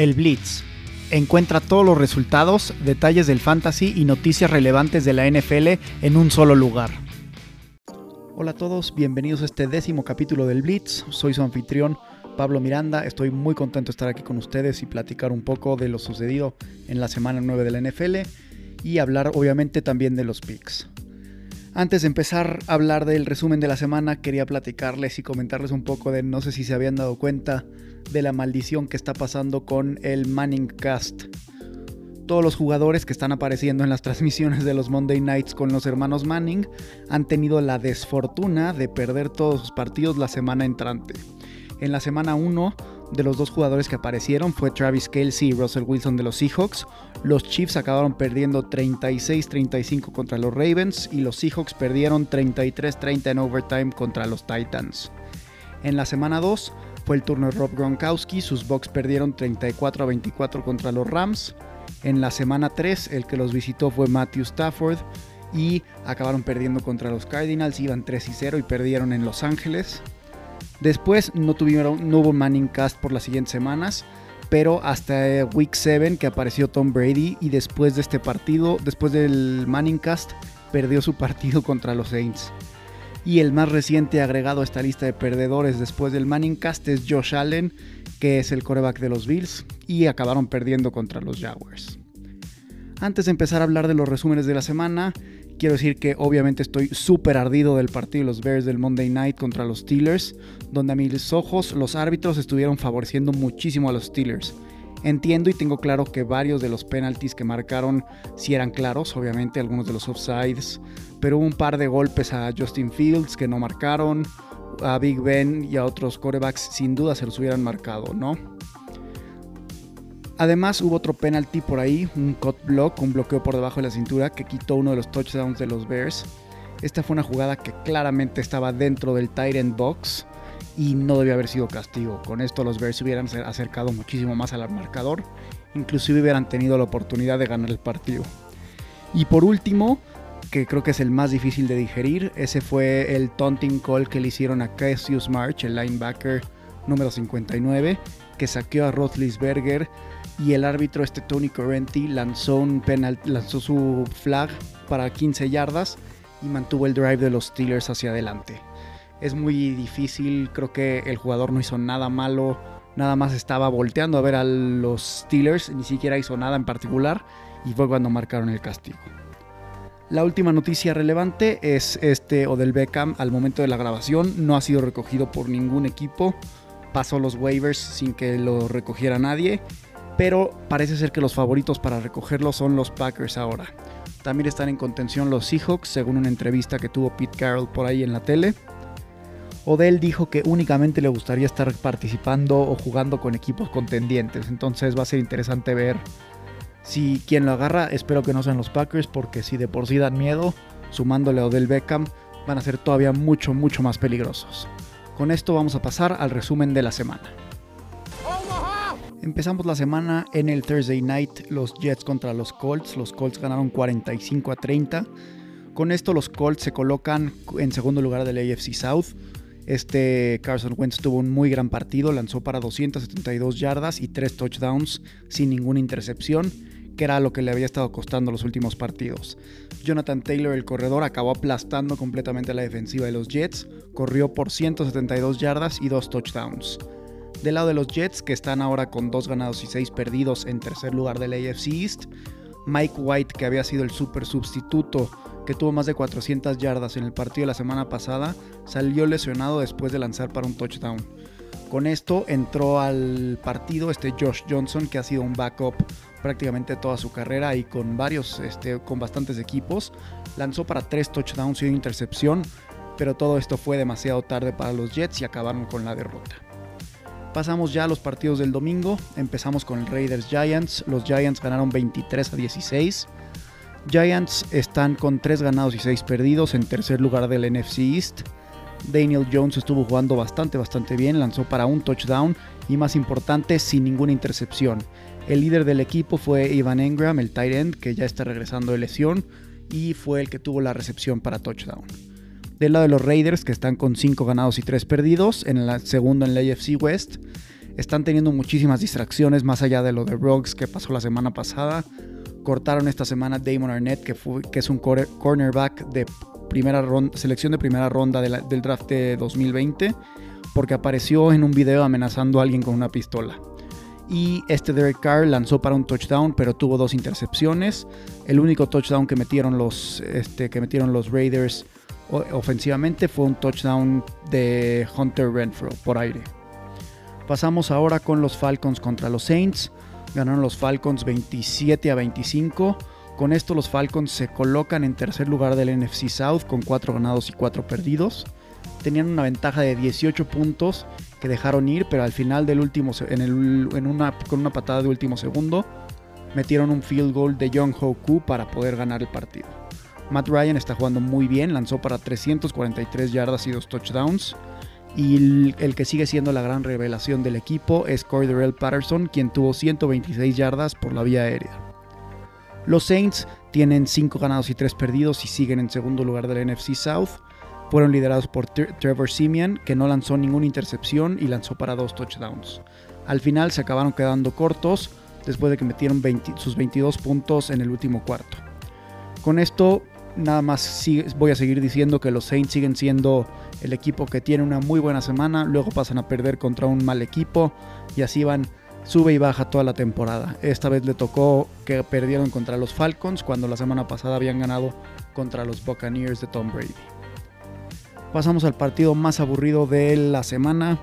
El Blitz. Encuentra todos los resultados, detalles del fantasy y noticias relevantes de la NFL en un solo lugar. Hola a todos, bienvenidos a este décimo capítulo del Blitz. Soy su anfitrión Pablo Miranda. Estoy muy contento de estar aquí con ustedes y platicar un poco de lo sucedido en la semana 9 de la NFL y hablar obviamente también de los picks. Antes de empezar a hablar del resumen de la semana, quería platicarles y comentarles un poco de, no sé si se habían dado cuenta, de la maldición que está pasando con el Manning Cast. Todos los jugadores que están apareciendo en las transmisiones de los Monday Nights con los hermanos Manning han tenido la desfortuna de perder todos sus partidos la semana entrante. En la semana 1 de los dos jugadores que aparecieron fue Travis Kelsey y Russell Wilson de los Seahawks. Los Chiefs acabaron perdiendo 36-35 contra los Ravens y los Seahawks perdieron 33-30 en overtime contra los Titans. En la semana 2 fue el turno de Rob Gronkowski, sus Bucks perdieron 34-24 contra los Rams. En la semana 3 el que los visitó fue Matthew Stafford y acabaron perdiendo contra los Cardinals, iban 3 0 y perdieron en Los Ángeles. Después no, tuvieron, no hubo Manning Cast por las siguientes semanas, pero hasta Week 7 que apareció Tom Brady y después de este partido, después del Manning Cast, perdió su partido contra los Saints. Y el más reciente agregado a esta lista de perdedores después del Manning Cast es Josh Allen, que es el coreback de los Bills, y acabaron perdiendo contra los Jaguars. Antes de empezar a hablar de los resúmenes de la semana, Quiero decir que obviamente estoy súper ardido del partido de los Bears del Monday Night contra los Steelers, donde a mis ojos los árbitros estuvieron favoreciendo muchísimo a los Steelers. Entiendo y tengo claro que varios de los penalties que marcaron sí eran claros, obviamente algunos de los offsides, pero hubo un par de golpes a Justin Fields que no marcaron, a Big Ben y a otros corebacks sin duda se los hubieran marcado, ¿no? Además hubo otro penalty por ahí, un cut block, un bloqueo por debajo de la cintura que quitó uno de los touchdowns de los Bears. Esta fue una jugada que claramente estaba dentro del tight box y no debía haber sido castigo. Con esto los Bears se hubieran acercado muchísimo más al marcador, inclusive hubieran tenido la oportunidad de ganar el partido. Y por último, que creo que es el más difícil de digerir, ese fue el taunting call que le hicieron a Cassius March, el linebacker número 59, que saqueó a Roethlisberger y el árbitro este Tony Correnti lanzó lanzó su flag para 15 yardas y mantuvo el drive de los Steelers hacia adelante. Es muy difícil, creo que el jugador no hizo nada malo, nada más estaba volteando a ver a los Steelers, ni siquiera hizo nada en particular y fue cuando marcaron el castigo. La última noticia relevante es este Odell Beckham al momento de la grabación no ha sido recogido por ningún equipo, pasó los waivers sin que lo recogiera nadie pero parece ser que los favoritos para recogerlo son los Packers ahora. También están en contención los Seahawks, según una entrevista que tuvo Pete Carroll por ahí en la tele. Odell dijo que únicamente le gustaría estar participando o jugando con equipos contendientes, entonces va a ser interesante ver si quien lo agarra, espero que no sean los Packers, porque si de por sí dan miedo, sumándole a Odell Beckham, van a ser todavía mucho, mucho más peligrosos. Con esto vamos a pasar al resumen de la semana. Empezamos la semana en el Thursday Night, los Jets contra los Colts. Los Colts ganaron 45 a 30. Con esto los Colts se colocan en segundo lugar del AFC South. Este Carson Wentz tuvo un muy gran partido, lanzó para 272 yardas y 3 touchdowns sin ninguna intercepción, que era lo que le había estado costando los últimos partidos. Jonathan Taylor, el corredor, acabó aplastando completamente la defensiva de los Jets, corrió por 172 yardas y 2 touchdowns. Del lado de los Jets, que están ahora con 2 ganados y 6 perdidos en tercer lugar del AFC East, Mike White, que había sido el super sustituto que tuvo más de 400 yardas en el partido de la semana pasada, salió lesionado después de lanzar para un touchdown. Con esto entró al partido este Josh Johnson, que ha sido un backup prácticamente toda su carrera y con varios, este, con bastantes equipos. Lanzó para 3 touchdowns y una intercepción, pero todo esto fue demasiado tarde para los Jets y acabaron con la derrota. Pasamos ya a los partidos del domingo. Empezamos con el Raiders Giants. Los Giants ganaron 23 a 16. Giants están con 3 ganados y 6 perdidos en tercer lugar del NFC East. Daniel Jones estuvo jugando bastante, bastante bien. Lanzó para un touchdown y más importante, sin ninguna intercepción. El líder del equipo fue Ivan Engram, el tight end, que ya está regresando de lesión y fue el que tuvo la recepción para touchdown. Del lado de los Raiders, que están con 5 ganados y 3 perdidos, en la segundo en la AFC West, están teniendo muchísimas distracciones más allá de lo de Ruggs que pasó la semana pasada. Cortaron esta semana Damon Arnett, que, es un cornerback de primera selección de primera ronda del draft de 2020, porque apareció en un video amenazando a alguien con una pistola. Y este Derek Carr lanzó para un touchdown, pero tuvo dos intercepciones. El único touchdown que metieron los, este, que metieron los Raiders ofensivamente fue un touchdown de Hunter Renfro por aire. Pasamos ahora con los Falcons contra los Saints. Ganaron los Falcons 27 a 25. Con esto los Falcons se colocan en tercer lugar del NFC South con 4 ganados y 4 perdidos. Tenían una ventaja de 18 puntos que dejaron ir, pero al final del último, en, una, con una patada de último segundo, metieron un field goal de Young Ho para poder ganar el partido. Matt Ryan está jugando muy bien, lanzó para 343 yardas y 2 touchdowns. Y el, que sigue siendo la gran revelación del equipo es Cordell Patterson, quien tuvo 126 yardas por la vía aérea. Los Saints tienen 5 ganados y 3 perdidos y siguen en segundo lugar del NFC South. Fueron liderados por Trevor Simeon, que no lanzó ninguna intercepción y lanzó para 2 touchdowns. Al final se acabaron quedando cortos después de que metieron sus 22 puntos en el último cuarto. Con esto nada más voy a seguir diciendo que los Saints siguen siendo el equipo que tiene una muy buena semana, luego pasan a perder contra un mal equipo y así van sube y baja toda la temporada. Esta vez le tocó que perdieron contra los Falcons cuando la semana pasada habían ganado contra los Buccaneers de Tom Brady. Pasamos al partido más aburrido de la semana,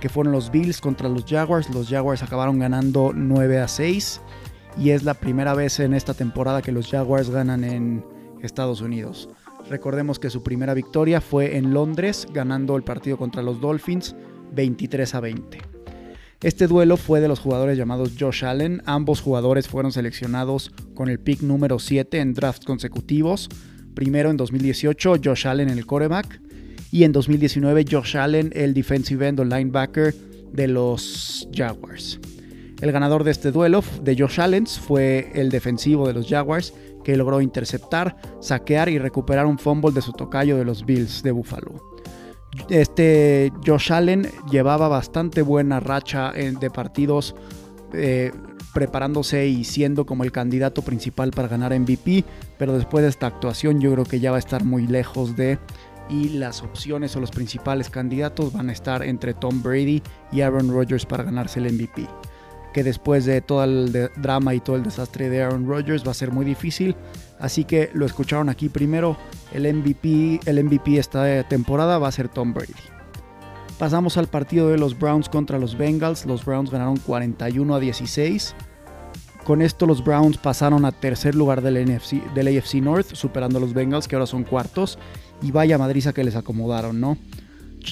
que fueron los Bills contra los Jaguars. Los Jaguars acabaron ganando 9 a 6 y es la primera vez en esta temporada que los Jaguars ganan en Estados Unidos. Recordemos que su primera victoria fue en Londres, ganando el partido contra los Dolphins 23 a 20. Este duelo fue de los jugadores llamados Josh Allen. Ambos jugadores fueron seleccionados con el pick número 7 en drafts consecutivos. Primero en 2018 Josh Allen en el quarterback y en 2019 Josh Allen el defensive end o linebacker de los Jaguars. El ganador de este duelo de Josh Allen fue el defensivo de los Jaguars que logró interceptar, saquear y recuperar un fumble de su tocayo de los Bills de Buffalo. Este Josh Allen llevaba bastante buena racha de partidos eh, preparándose y siendo como el candidato principal para ganar MVP, pero después de esta actuación yo creo que ya va a estar muy lejos de y las opciones o los principales candidatos van a estar entre Tom Brady y Aaron Rodgers para ganarse el MVP que después de todo el drama y todo el desastre de Aaron Rodgers va a ser muy difícil. Así que lo escucharon aquí primero. El MVP, el MVP esta temporada va a ser Tom Brady. Pasamos al partido de los Browns contra los Bengals. Los Browns ganaron 41 a 16. Con esto los Browns pasaron a tercer lugar del, NFC, del AFC North, superando a los Bengals que ahora son cuartos. Y vaya madriza que les acomodaron, ¿no?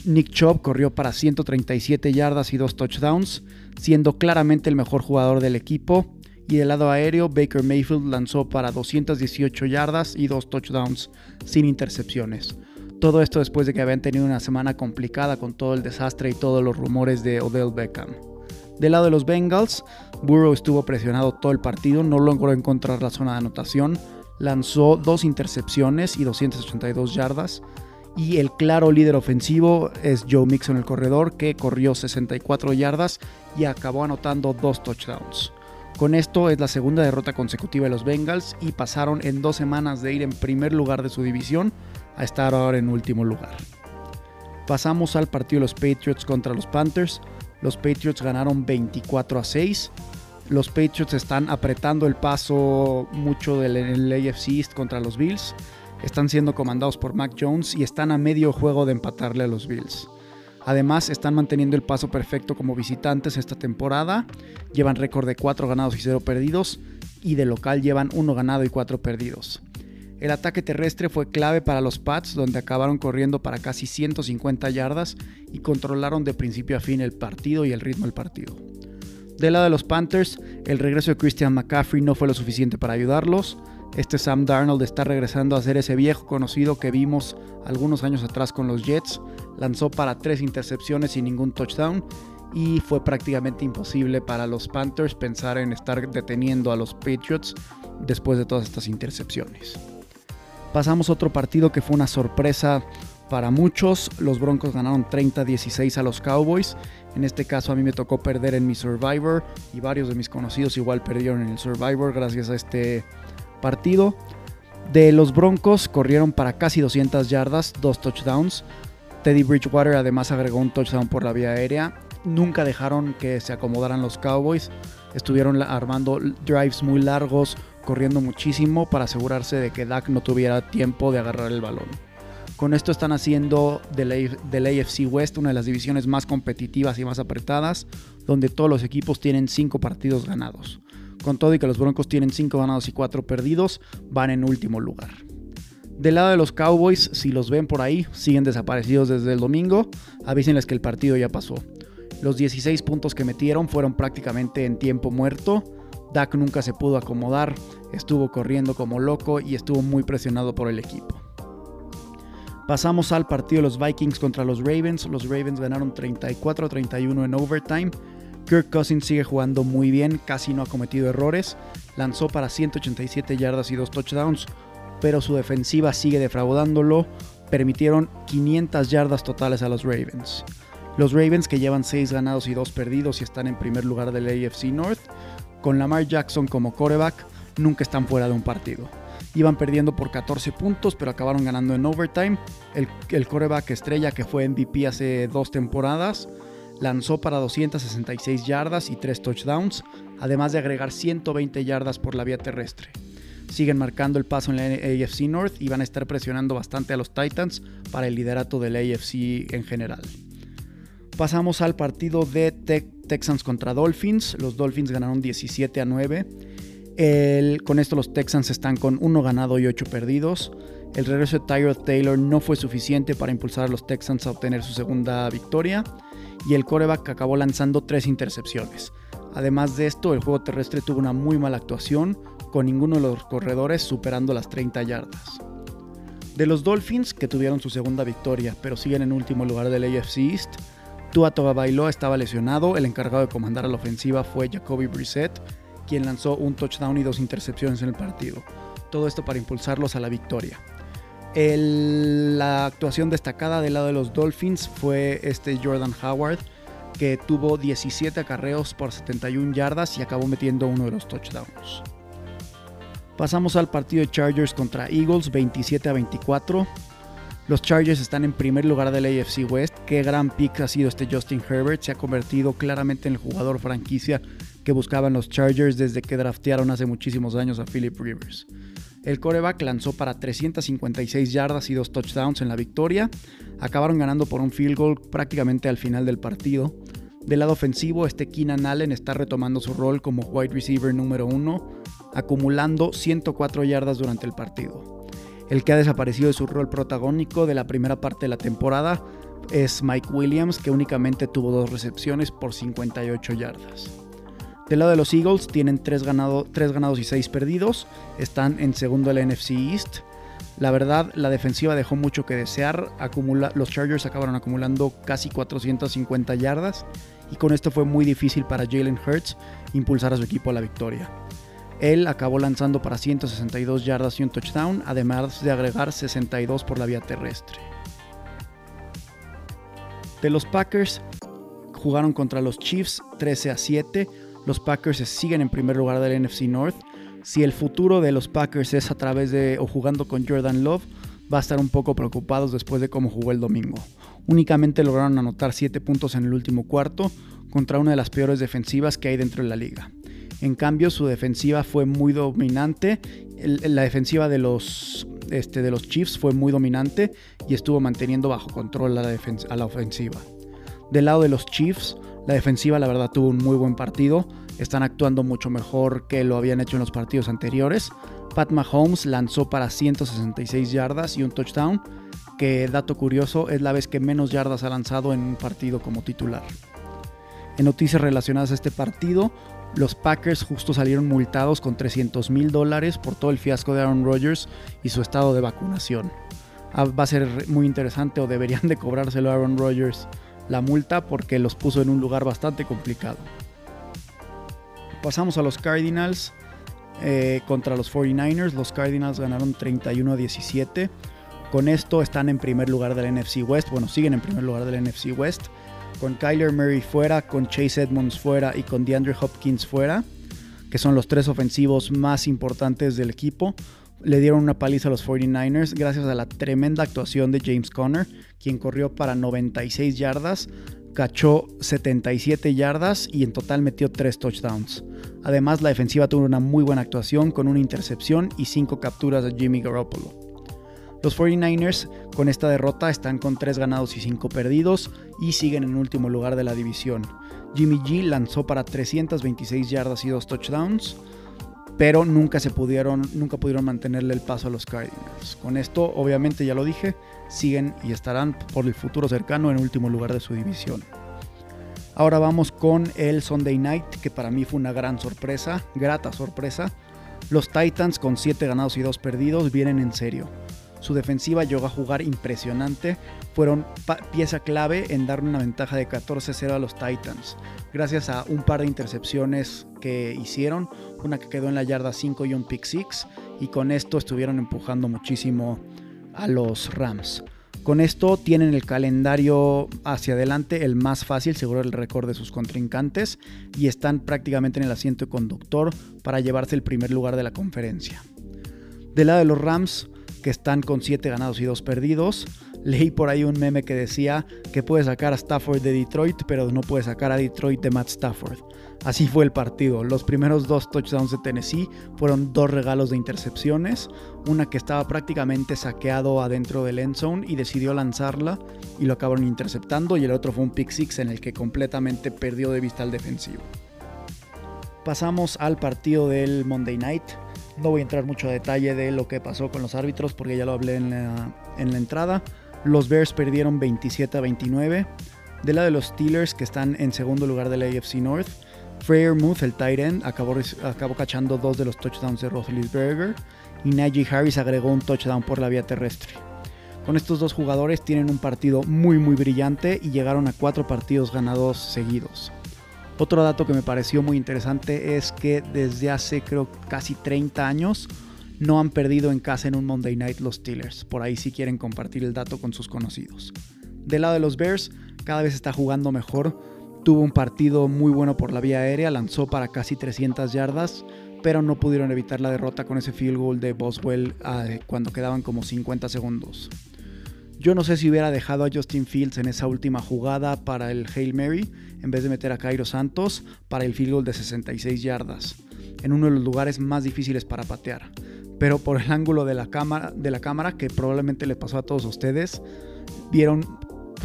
Nick Chubb corrió para 137 yardas y 2 touchdowns, siendo claramente el mejor jugador del equipo. Y del lado aéreo, Baker Mayfield lanzó para 218 yardas y 2 touchdowns sin intercepciones. Todo esto después de que habían tenido una semana complicada con todo el desastre y todos los rumores de Odell Beckham. Del lado de los Bengals, Burrow estuvo presionado todo el partido, no logró encontrar la zona de anotación, lanzó dos intercepciones y 282 yardas, y el claro líder ofensivo es Joe Mixon el corredor que corrió 64 yardas y acabó anotando dos touchdowns. Con esto es la segunda derrota consecutiva de los Bengals y pasaron en dos semanas de ir en primer lugar de su división a estar ahora en último lugar. Pasamos al partido de los Patriots contra los Panthers. Los Patriots ganaron 24 a 6. Los Patriots están apretando el paso mucho del AFC East contra los Bills están siendo comandados por Mac Jones y están a medio juego de empatarle a los Bills. Además, están manteniendo el paso perfecto como visitantes esta temporada. Llevan récord de 4 ganados y 0 perdidos. Y de local llevan 1 ganado y 4 perdidos. El ataque terrestre fue clave para los Pats, donde acabaron corriendo para casi 150 yardas y controlaron de principio a fin el partido y el ritmo del partido. Del lado de los Panthers, el regreso de Christian McCaffrey no fue lo suficiente para ayudarlos. Este Sam Darnold está regresando a ser ese viejo conocido que vimos algunos años atrás con los Jets. Lanzó para tres intercepciones y ningún touchdown y fue prácticamente imposible para los Panthers pensar en estar deteniendo a los Patriots después de todas estas intercepciones. Pasamos a otro partido que fue una sorpresa Para muchos, los Broncos ganaron 30-16 a los Cowboys. En este caso a mí me tocó perder en mi Survivor y varios de mis conocidos igual perdieron en el Survivor gracias a este partido. De los Broncos corrieron para casi 200 yardas, dos touchdowns. Teddy Bridgewater además agregó un touchdown por la vía aérea. Nunca dejaron que se acomodaran los Cowboys. Estuvieron armando drives muy largos, corriendo muchísimo para asegurarse de que Dak no tuviera tiempo de agarrar el balón. Con esto están haciendo del, del AFC West una de las divisiones más competitivas y más apretadas, donde todos los equipos tienen 5 partidos ganados. Con todo y que los Broncos tienen 5 ganados y 4 perdidos, van en último lugar. Del lado de los Cowboys, si los ven por ahí, siguen desaparecidos desde el domingo, avísenles que el partido ya pasó. Los 16 puntos que metieron fueron prácticamente en tiempo muerto. Dak nunca se pudo acomodar, estuvo corriendo como loco y estuvo muy presionado por el equipo. Pasamos al partido de los Vikings contra los Ravens. Los Ravens ganaron 34-31 en overtime. Kirk Cousins sigue jugando muy bien, casi no ha cometido errores. Lanzó para 187 yardas y 2 touchdowns, pero su defensiva sigue defraudándolo. Permitieron 500 yardas totales a los Ravens. Los Ravens que llevan 6 ganados y 2 perdidos y están en primer lugar del AFC North, con Lamar Jackson como coreback, nunca están fuera de un partido. Iban perdiendo por 14 puntos, pero acabaron ganando en overtime. El, el coreback estrella que fue MVP hace dos temporadas lanzó para 266 yardas y 3 touchdowns, además de agregar 120 yardas por la vía terrestre. Siguen marcando el paso en la AFC North y van a estar presionando bastante a los Titans para el liderato del AFC en general. Pasamos al partido de Texans contra Dolphins. Los Dolphins ganaron 17 a 9 con esto los Texans están con uno ganado y ocho perdidos. El regreso de Tyrod Taylor no fue suficiente para impulsar a los Texans a obtener su segunda victoria y el coreback acabó lanzando tres intercepciones. Además de esto, el juego terrestre tuvo una muy mala actuación, con ninguno de los corredores superando las 30 yardas. De los Dolphins, que tuvieron su segunda victoria, pero siguen en último lugar del AFC East, Tua Tagovailoa estaba lesionado, el encargado de comandar a la ofensiva fue Jacoby Brissett, quien lanzó un touchdown y dos intercepciones en el partido. Todo esto para impulsarlos a la victoria. La actuación destacada del lado de los Dolphins fue este Jordan Howard, que tuvo 17 acarreos por 71 yardas y acabó metiendo uno de los touchdowns. Pasamos al partido de Chargers contra Eagles 27 a 24. Los Chargers están en primer lugar del AFC West. Qué gran pick ha sido este Justin Herbert. Se ha convertido claramente en el jugador franquicia que buscaban los Chargers desde que draftearon hace muchísimos años a Philip Rivers. El coreback lanzó para 356 yardas y dos touchdowns en la victoria. Acabaron ganando por un field goal prácticamente al final del partido. Del lado ofensivo, este Keenan Allen está retomando su rol como wide receiver número uno, acumulando 104 yardas durante el partido. El que ha desaparecido de su rol protagónico de la primera parte de la temporada es Mike Williams, que únicamente tuvo dos recepciones por 58 yardas. Del lado de los Eagles tienen 3, ganados y 6 perdidos. Están en segundo el NFC East. La verdad, la defensiva dejó mucho que desear. los Chargers acabaron acumulando casi 450 yardas. Y con esto fue muy difícil para Jalen Hurts impulsar a su equipo a la victoria. Él acabó lanzando para 162 yardas y un touchdown, además de agregar 62 por la vía terrestre. De los Packers, jugaron contra los Chiefs 13 a 7 los Packers siguen en primer lugar del NFC North. Si el futuro de los Packers es a través de o jugando con Jordan Love, va a estar un poco preocupados después de cómo jugó el domingo. Únicamente lograron anotar 7 puntos en el último cuarto contra una de las peores defensivas que hay dentro de la liga. En cambio, su defensiva fue muy dominante. la defensiva de los, este, de los Chiefs fue muy dominante y estuvo manteniendo bajo control a la, a la ofensiva. Del lado de los Chiefs, la defensiva, la verdad, tuvo un muy buen partido. Están actuando mucho mejor que lo habían hecho en los partidos anteriores. Pat Mahomes lanzó para 166 yardas y un touchdown, que dato curioso es la vez que menos yardas ha lanzado en un partido como titular. En noticias relacionadas a este partido, los Packers justo salieron multados con 300 mil dólares por todo el fiasco de Aaron Rodgers y su estado de vacunación. Ah, va a ser muy interesante o deberían de cobrárselo a Aaron Rodgers la multa porque los puso en un lugar bastante complicado. Pasamos a los Cardinals eh, contra los 49ers. Los Cardinals ganaron 31 a 17. Con esto están en primer lugar del NFC West, bueno, siguen en primer lugar del NFC West, con Kyler Murray fuera, con Chase Edmonds fuera y con DeAndre Hopkins fuera, que son los tres ofensivos más importantes del equipo. Le dieron una paliza a los 49ers gracias a la tremenda actuación de James Conner, quien corrió para 96 yardas, cachó 77 yardas y en total metió 3 touchdowns. Además, la defensiva tuvo una muy buena actuación con una intercepción y 5 capturas de Jimmy Garoppolo. Los 49ers con esta derrota están con 3 ganados y 5 perdidos y siguen en último lugar de la división. Jimmy G lanzó para 326 yardas y 2 touchdowns, pero nunca se pudieron, nunca pudieron mantenerle el paso a los Cardinals. Con esto, obviamente ya lo dije, siguen y estarán por el futuro cercano en último lugar de su división. Ahora vamos con el Sunday Night, que para mí fue una gran sorpresa, grata sorpresa. Los Titans con 7 ganados y 2 perdidos vienen en serio. Su defensiva llegó a jugar impresionante, fueron pieza clave en dar una ventaja de 14-0 a los Titans, gracias a un par de intercepciones que hicieron, una que quedó en la yarda 5 y un pick 6, y con esto estuvieron empujando muchísimo a los Rams. Con esto tienen el calendario hacia adelante el más fácil, seguro el récord de sus contrincantes, y están prácticamente en el asiento conductor para llevarse el primer lugar de la conferencia. Del lado de los Rams, que están con 7 ganados y 2 perdidos. Leí por ahí un meme que decía que puede sacar a Stafford de Detroit, pero no puede sacar a Detroit de Matt Stafford. Así fue el partido. Los primeros dos touchdowns de Tennessee fueron dos regalos de intercepciones. Una que estaba prácticamente saqueado adentro del end zone y decidió lanzarla y lo acabaron interceptando. Y el otro fue un pick six en el que completamente perdió de vista al defensivo. Pasamos al partido del Monday Night. No voy a entrar mucho a detalle de lo que pasó con los árbitros porque ya lo hablé en la, entrada. Los Bears perdieron 27 a 29. Del lado de los Steelers, que están en segundo lugar de la AFC North, Muth, el tight end, acabó, acabó cachando dos de los touchdowns de Roethlisberger y Najee Harris agregó un touchdown por la vía terrestre. Con estos dos jugadores tienen un partido muy muy brillante y llegaron a cuatro partidos ganados seguidos. Otro dato que me pareció muy interesante es que desde hace creo casi 30 años no han perdido en casa en un Monday Night los Steelers. Por ahí si quieren compartir el dato con sus conocidos. Del lado de los Bears, cada vez está jugando mejor. Tuvo un partido muy bueno por la vía aérea, lanzó para casi 300 yardas, pero no pudieron evitar la derrota con ese field goal de Boswell ah, cuando quedaban como 50 segundos. Yo no sé si hubiera dejado a Justin Fields en esa última jugada para el Hail Mary en vez de meter a Cairo Santos para el field goal de 66 yardas, en uno de los lugares más difíciles para patear. Pero por el ángulo de la cámara, de la cámara que probablemente le pasó a todos ustedes, vieron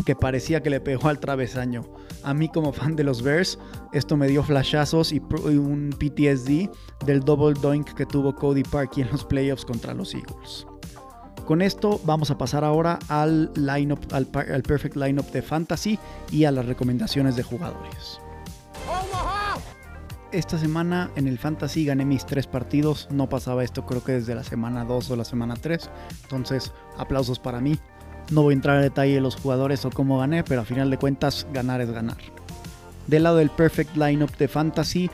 que parecía que le pegó al travesaño. A mí como fan de los Bears, esto me dio flashazos y un PTSD del double doink que tuvo Cody Parkey en los playoffs contra los Eagles. Con esto vamos a pasar ahora al, lineup, al, perfect lineup de fantasy y a las recomendaciones de jugadores. Esta semana en el fantasy gané mis tres partidos, no pasaba esto creo que desde la semana 2 o la semana 3, entonces aplausos para mí. No voy a entrar en detalle de los jugadores o cómo gané, pero a final de cuentas ganar es ganar. Del lado del perfect lineup de fantasy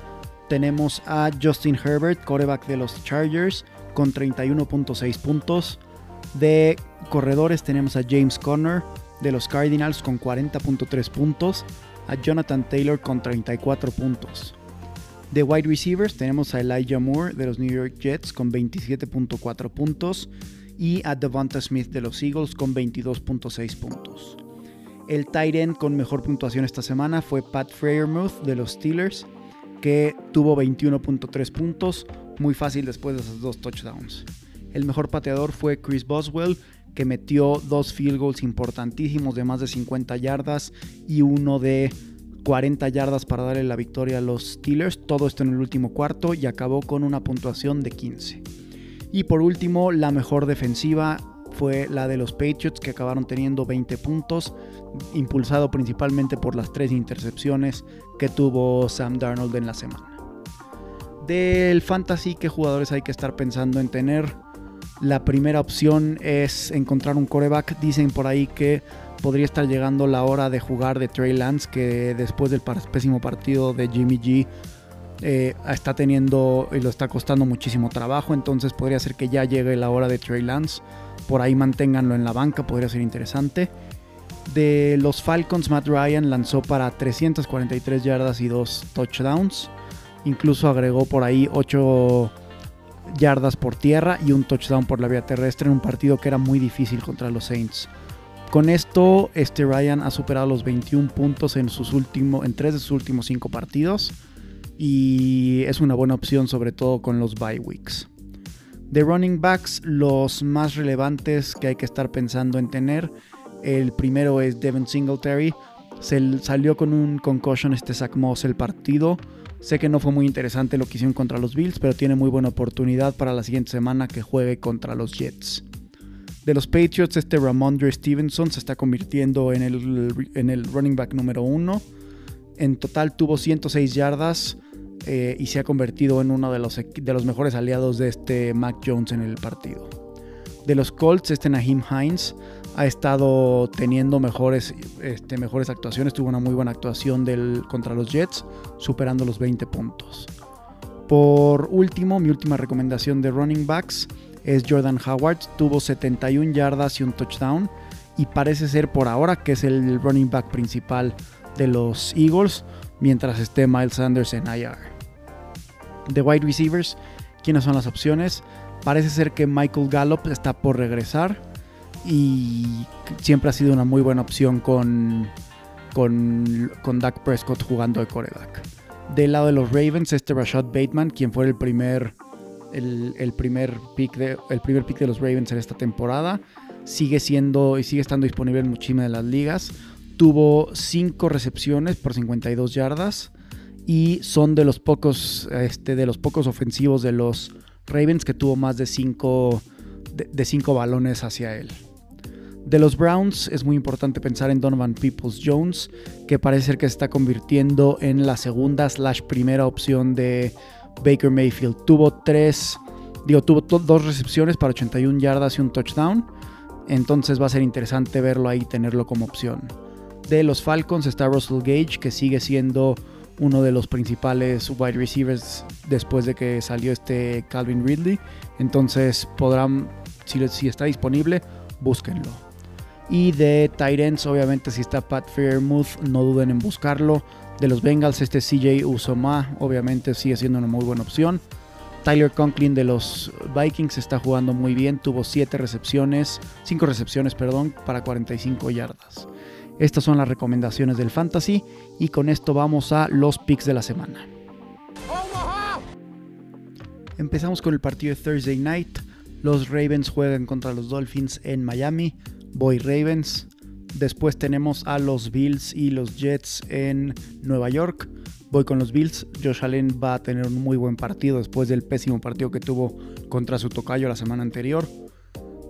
tenemos a Justin Herbert, coreback de los Chargers, con 31.6 puntos. De corredores tenemos a James Conner de los Cardinals con 40.3 puntos, a Jonathan Taylor con 34 puntos. De wide receivers tenemos a Elijah Moore de los New York Jets con 27.4 puntos y a Devonta Smith de los Eagles con 22.6 puntos. El tight end con mejor puntuación esta semana fue Pat Freiermuth de los Steelers, que tuvo 21.3 puntos, muy fácil después de esos dos touchdowns. El mejor pateador fue Chris Boswell, que metió dos field goals importantísimos de más de 50 yardas y uno de 40 yardas para darle la victoria a los Steelers. Todo esto en el último cuarto y acabó con una puntuación de 15. Y por último, la mejor defensiva fue la de los Patriots que acabaron teniendo 20 puntos, impulsado principalmente por las tres intercepciones que tuvo Sam Darnold en la semana. Del fantasy, ¿qué jugadores hay que estar pensando en tener? La primera opción es encontrar un coreback. Dicen por ahí que podría estar llegando la hora de jugar de Trey Lance, que después del pésimo partido de Jimmy G eh, está teniendo y lo está costando muchísimo trabajo. Entonces podría ser que ya llegue la hora de Trey Lance. por ahí manténganlo en la banca, podría ser interesante. De los Falcons, Matt Ryan lanzó para 343 yardas y 2 touchdowns. Incluso agregó por ahí 8 yardas por tierra y un touchdown por la vía terrestre en un partido que era muy difícil contra los Saints. Con esto, este Ryan ha superado los 21 puntos en, sus últimos, en tres de sus últimos 5 partidos y es una buena opción sobre todo con los bye weeks. De running backs, los más relevantes que hay que estar pensando en tener, el primero es Devin Singletary. Se salió con un concussion este Zach Moss el partido. Sé que no fue muy interesante lo que hicieron contra los Bills, pero tiene muy buena oportunidad para la siguiente semana que juegue contra los Jets. De los Patriots, este Ramondre Stevenson se está convirtiendo en el, en el running back número uno. En total tuvo 106 yardas eh, y se ha convertido en uno de los, de los mejores aliados de este Mac Jones en el partido. De los Colts, este Naheem Hines ha estado teniendo mejores, este, mejores actuaciones. Tuvo una muy buena actuación del, contra los Jets, superando los 20 puntos. Por último, mi última recomendación de running backs es Jordan Howard. Tuvo 71 yardas y un touchdown. Y parece ser por ahora que es el running back principal de los Eagles. Mientras esté Miles Sanders en IR. De wide receivers, ¿quiénes son las opciones? Parece ser que Michael Gallup está por regresar. Y siempre ha sido una muy buena opción con, con, con Dak Prescott jugando de coreback. Del lado de los Ravens, este Rashad Bateman, quien fue el primer el, primer pick de, el primer pick de los Ravens en esta temporada. Sigue siendo y sigue estando disponible en muchísimas de las ligas. Tuvo 5 recepciones por 52 yardas y son de los pocos, este, de los pocos ofensivos de los Ravens que tuvo más de 5 de, cinco balones hacia él. De los Browns es muy importante pensar en Donovan Peoples Jones, que parece ser que se está convirtiendo en la segunda slash primera opción de Baker Mayfield. Tuvo tres, digo, tuvo dos recepciones para 81 yardas y un touchdown. Entonces va a ser interesante verlo ahí, tenerlo como opción. De los Falcons está Russell Gage, que sigue siendo uno de los principales wide receivers después de que salió este Calvin Ridley. Entonces podrán, si, si está disponible, búsquenlo. Y de Titans, obviamente si está Pat Fairmouth, no duden en buscarlo. De los Bengals, este CJ Usoma obviamente sigue siendo una muy buena opción. Tyler Conklin de los Vikings está jugando muy bien, tuvo 7 recepciones, 5 recepciones, perdón, para 45 yardas. Estas son las recomendaciones del Fantasy y con esto vamos a los picks de la semana. Empezamos con el partido de Thursday Night. Los Ravens juegan contra los Dolphins en Miami. Voy Ravens. Después tenemos a los Bills y los Jets en Nueva York. Voy con los Bills. Josh Allen va a tener un muy buen partido después del pésimo partido que tuvo contra su tocayo la semana anterior.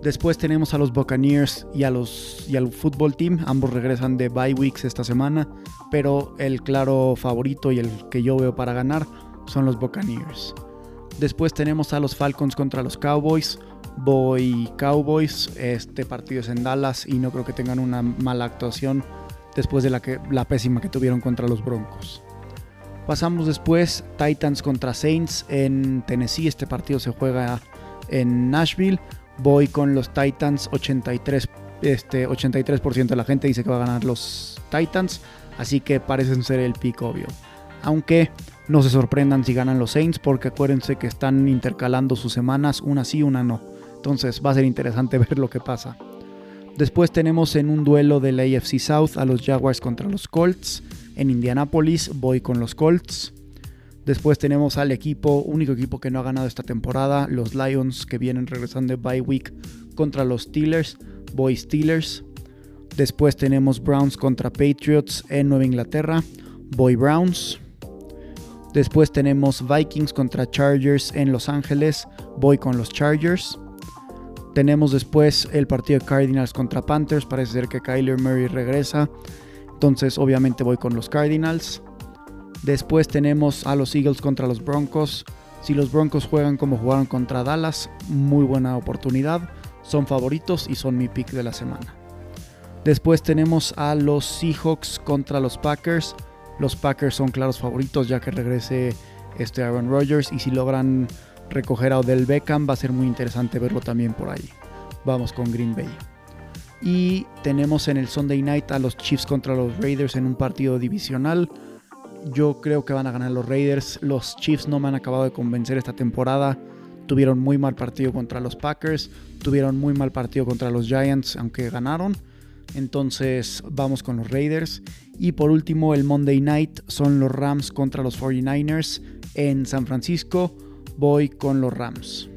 Después tenemos a los Buccaneers y, a los, y al Football Team. Ambos regresan de bye weeks esta semana. Pero el claro favorito y el que yo veo para ganar son los Buccaneers. Después tenemos a los Falcons contra los Cowboys voy Cowboys. Este partido es en Dallas y no creo que tengan una mala actuación después de la, que, la pésima que tuvieron contra los Broncos. Pasamos después Titans contra Saints en Tennessee. Este partido se juega en Nashville. Voy con los Titans 83, este, 83% de la gente dice que va a ganar los Titans. Así que parecen ser el pick obvio. Aunque no se sorprendan si ganan los Saints porque acuérdense que están intercalando sus semanas, una sí, una no. Entonces va a ser interesante ver lo que pasa. Después tenemos en un duelo del AFC South a los Jaguars contra los Colts. En Indianapolis voy con los Colts. Después tenemos al equipo, único equipo que no ha ganado esta temporada, los Lions que vienen regresando de bye week contra los Steelers. Voy Steelers. Después tenemos Browns contra Patriots en Nueva Inglaterra. Voy Browns. Después tenemos Vikings contra Chargers en Los Ángeles. Voy con los Chargers. Tenemos después el partido de Cardinals contra Panthers. Parece ser que Kyler Murray regresa. Entonces obviamente voy con los Cardinals. Después tenemos a los Eagles contra los Broncos. Si los Broncos juegan como jugaron contra Dallas, muy buena oportunidad. Son favoritos y son mi pick de la semana. Después tenemos a los Seahawks contra los Packers. Los Packers son claros favoritos ya que regrese este Aaron Rodgers y si logran recoger a Odell Beckham, va a ser muy interesante verlo también por ahí. vamos con Green Bay. Y tenemos en el Sunday Night a los Chiefs contra los Raiders en un partido divisional. Yo creo que van a ganar los Raiders. Los Chiefs no me han acabado de convencer esta temporada. Tuvieron muy mal partido contra los Packers. Tuvieron muy mal partido contra los Giants, aunque ganaron. Entonces vamos con los Raiders. Y por último, el Monday Night son los Rams contra los 49ers en San Francisco. Voy con los Rams.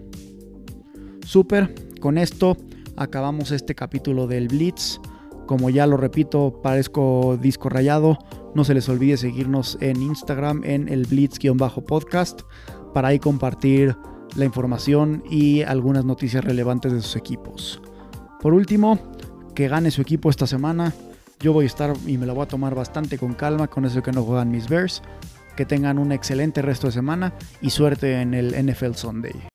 Super, con esto acabamos este capítulo del Blitz. Como ya lo repito, parezco disco rayado. No se les olvide seguirnos en Instagram en el Blitz-podcast para ahí compartir la información y algunas noticias relevantes de sus equipos. Por último, que gane su equipo esta semana. Yo voy a estar y me lo voy a tomar bastante con calma con eso que no juegan mis Bears. Que tengan un excelente resto de semana y suerte en el NFL Sunday.